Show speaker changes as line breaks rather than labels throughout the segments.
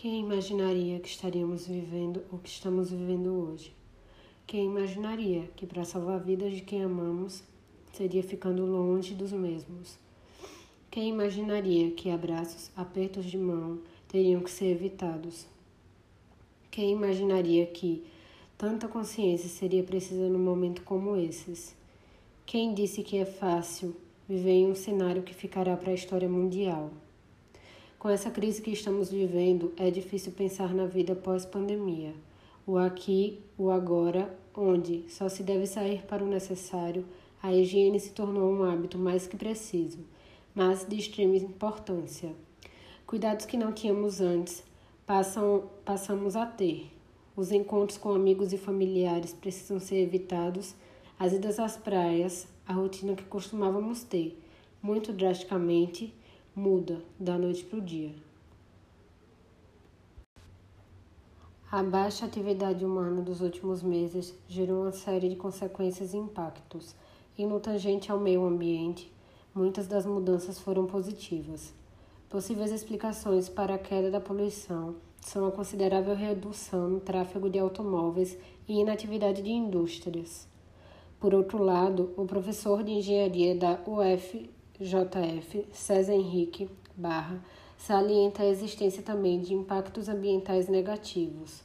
Quem imaginaria que estaríamos vivendo o que estamos vivendo hoje? Quem imaginaria que para salvar a vida de quem amamos seria ficando longe dos mesmos? Quem imaginaria que abraços, apertos de mão teriam que ser evitados? Quem imaginaria que tanta consciência seria precisa num momento como esses? Quem disse que é fácil viver em um cenário que ficará para a história mundial? Com essa crise que estamos vivendo, é difícil pensar na vida pós-pandemia. O aqui, o agora, onde só se deve sair para o necessário, a higiene se tornou um hábito mais que preciso, mas de extrema importância. Cuidados que não tínhamos antes, passam, passamos a ter. Os encontros com amigos e familiares precisam ser evitados, as idas às praias, a rotina que costumávamos ter, muito drasticamente, muda da noite para o dia. A baixa atividade humana dos últimos meses gerou uma série de consequências e impactos, e no tangente ao meio ambiente, muitas das mudanças foram positivas. Possíveis explicações para a queda da poluição são a considerável redução no tráfego de automóveis e inatividade de indústrias. Por outro lado, o professor de engenharia da UF JF César Henrique Barra salienta a existência também de impactos ambientais negativos.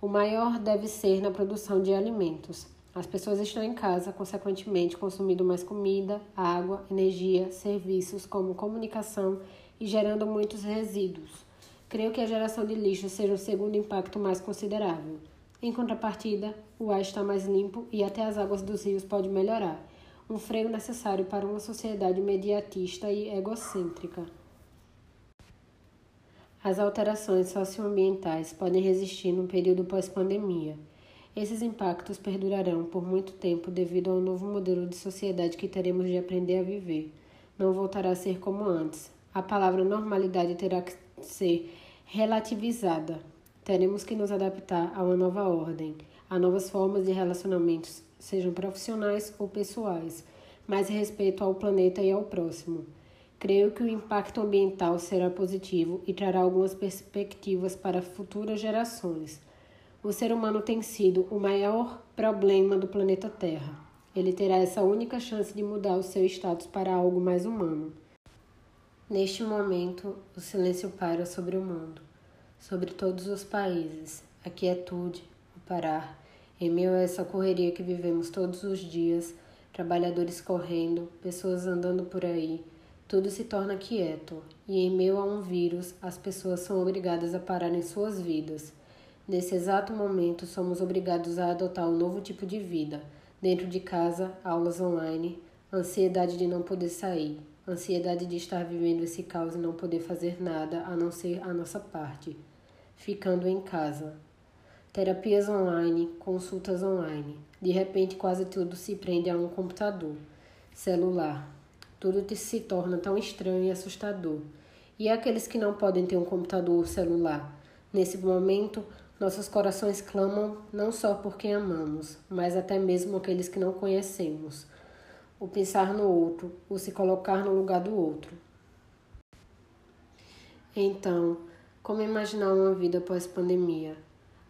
O maior deve ser na produção de alimentos. As pessoas estão em casa, consequentemente, consumindo mais comida, água, energia, serviços como comunicação e gerando muitos resíduos. Creio que a geração de lixo seja o segundo impacto mais considerável. Em contrapartida, o ar está mais limpo e até as águas dos rios podem melhorar um freio necessário para uma sociedade mediatista e egocêntrica. As alterações socioambientais podem resistir no período pós-pandemia. Esses impactos perdurarão por muito tempo devido ao novo modelo de sociedade que teremos de aprender a viver. Não voltará a ser como antes. A palavra normalidade terá que ser relativizada. Teremos que nos adaptar a uma nova ordem, a novas formas de relacionamentos sejam profissionais ou pessoais, mais respeito ao planeta e ao próximo. Creio que o impacto ambiental será positivo e trará algumas perspectivas para futuras gerações. O ser humano tem sido o maior problema do planeta Terra. Ele terá essa única chance de mudar o seu status para algo mais humano. Neste momento, o silêncio para sobre o mundo, sobre todos os países, a quietude, parar. Em meio a essa correria que vivemos todos os dias, trabalhadores correndo, pessoas andando por aí, tudo se torna quieto, e em meio a um vírus, as pessoas são obrigadas a parar em suas vidas. Nesse exato momento, somos obrigados a adotar um novo tipo de vida, dentro de casa, aulas online, ansiedade de não poder sair, ansiedade de estar vivendo esse caos e não poder fazer nada a não ser a nossa parte, ficando em casa, terapias online, consultas online. De repente, quase tudo se prende a um computador, celular. Tudo se torna tão estranho e assustador. E aqueles que não podem ter um computador ou celular? Nesse momento, nossos corações clamam não só por quem amamos, mas até mesmo aqueles que não conhecemos. O pensar no outro, o se colocar no lugar do outro. Então, como imaginar uma vida pós-pandemia?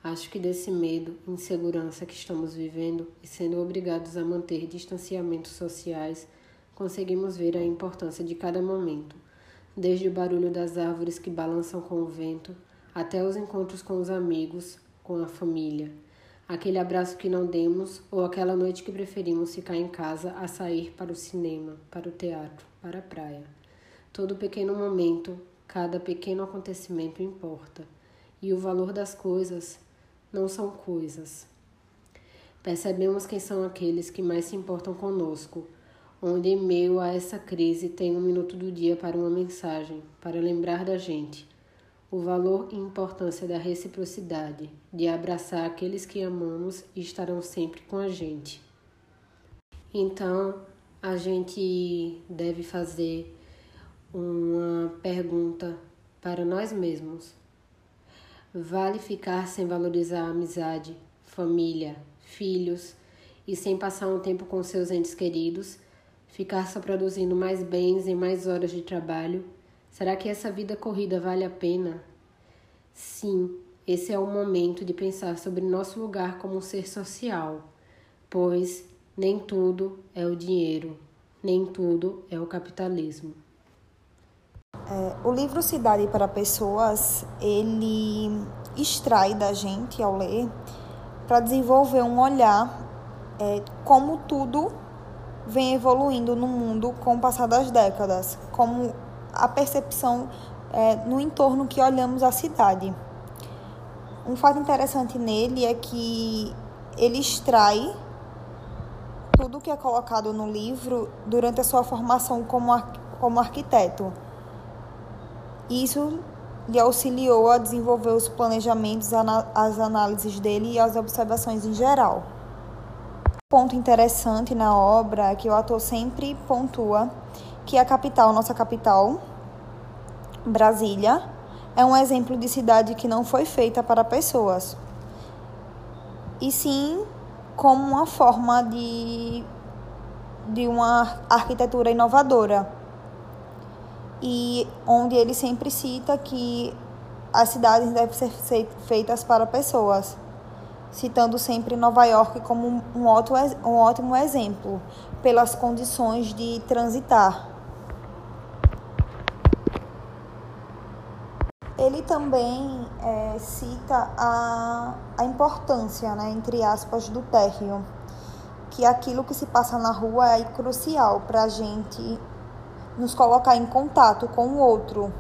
Acho que desse medo, insegurança que estamos vivendo e sendo obrigados a manter distanciamentos sociais, conseguimos ver a importância de cada momento, desde o barulho das árvores que balançam com o vento, até os encontros com os amigos, com a família, aquele abraço que não demos ou aquela noite que preferimos ficar em casa a sair para o cinema, para o teatro, para a praia. Todo pequeno momento, cada pequeno acontecimento importa, e o valor das coisas não são coisas. Percebemos quem são aqueles que mais se importam conosco, onde em meio a essa crise tem um minuto do dia para uma mensagem, para lembrar da gente o valor e importância da reciprocidade, de abraçar aqueles que amamos e estarão sempre com a gente. Então, a gente deve fazer uma pergunta para nós mesmos. Vale ficar sem valorizar a amizade, família, filhos e sem passar um tempo com seus entes queridos? Ficar só produzindo mais bens em mais horas de trabalho? Será que essa vida corrida vale a pena? Sim, esse é o momento de pensar sobre nosso lugar como um ser social, pois nem tudo é o dinheiro, nem tudo é o capitalismo.
É, o livro Cidade para Pessoas, ele extrai da gente ao ler para desenvolver um olhar é, como tudo vem evoluindo no mundo com o passar das décadas, como a percepção é, no entorno que olhamos a cidade. Um fato interessante nele é que ele extrai tudo que é colocado no livro durante a sua formação como, ar como arquiteto. Isso lhe auxiliou a desenvolver os planejamentos, as análises dele e as observações em geral. Ponto interessante na obra é que o ator sempre pontua que a capital, nossa capital, Brasília, é um exemplo de cidade que não foi feita para pessoas, e sim como uma forma de, de uma arquitetura inovadora. E onde ele sempre cita que as cidades devem ser feitas para pessoas, citando sempre Nova York como um ótimo, um ótimo exemplo, pelas condições de transitar. Ele também é, cita a, a importância, né, entre aspas, do térreo, que aquilo que se passa na rua é crucial para a gente nos colocar em contato com o outro.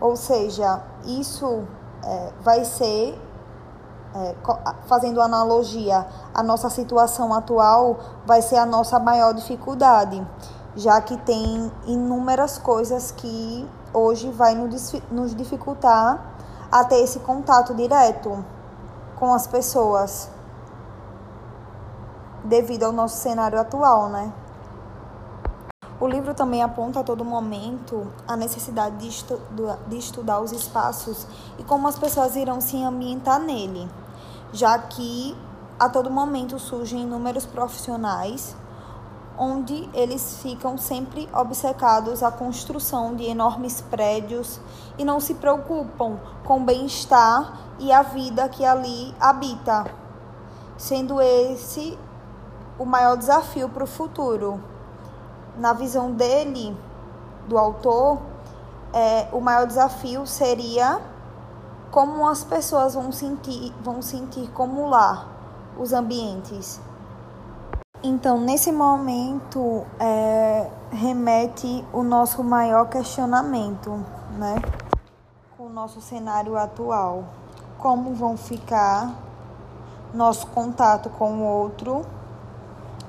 Ou seja, isso é, vai ser, é, fazendo analogia à nossa situação atual, vai ser a nossa maior dificuldade, já que tem inúmeras coisas que hoje vai nos dificultar a ter esse contato direto com as pessoas devido ao nosso cenário atual, né? O livro também aponta a todo momento a necessidade de, estu de estudar os espaços e como as pessoas irão se ambientar nele, já que a todo momento surgem inúmeros profissionais onde eles ficam sempre obcecados à construção de enormes prédios e não se preocupam com o bem-estar e a vida que ali habita, sendo esse o maior desafio para o futuro. Na visão dele, do autor, é, o maior desafio seria como as pessoas vão sentir, vão sentir como lá os ambientes então, nesse momento, é, remete o nosso maior questionamento, né? Com o nosso cenário atual. Como vão ficar nosso contato com o outro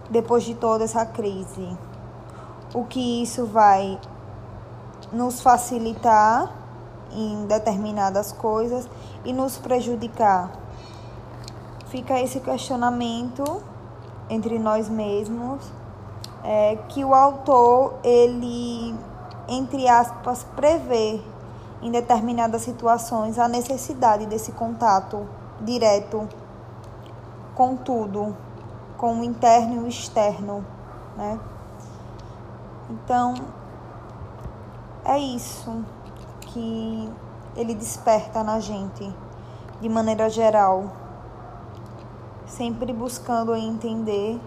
depois de toda essa crise? O que isso vai nos facilitar em determinadas coisas e nos prejudicar? Fica esse questionamento entre nós mesmos, é, que o autor, ele, entre aspas, prevê em determinadas situações a necessidade desse contato direto com tudo, com o interno e o externo, né? Então, é isso que ele desperta na gente, de maneira geral sempre buscando entender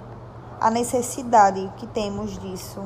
a necessidade que temos disso.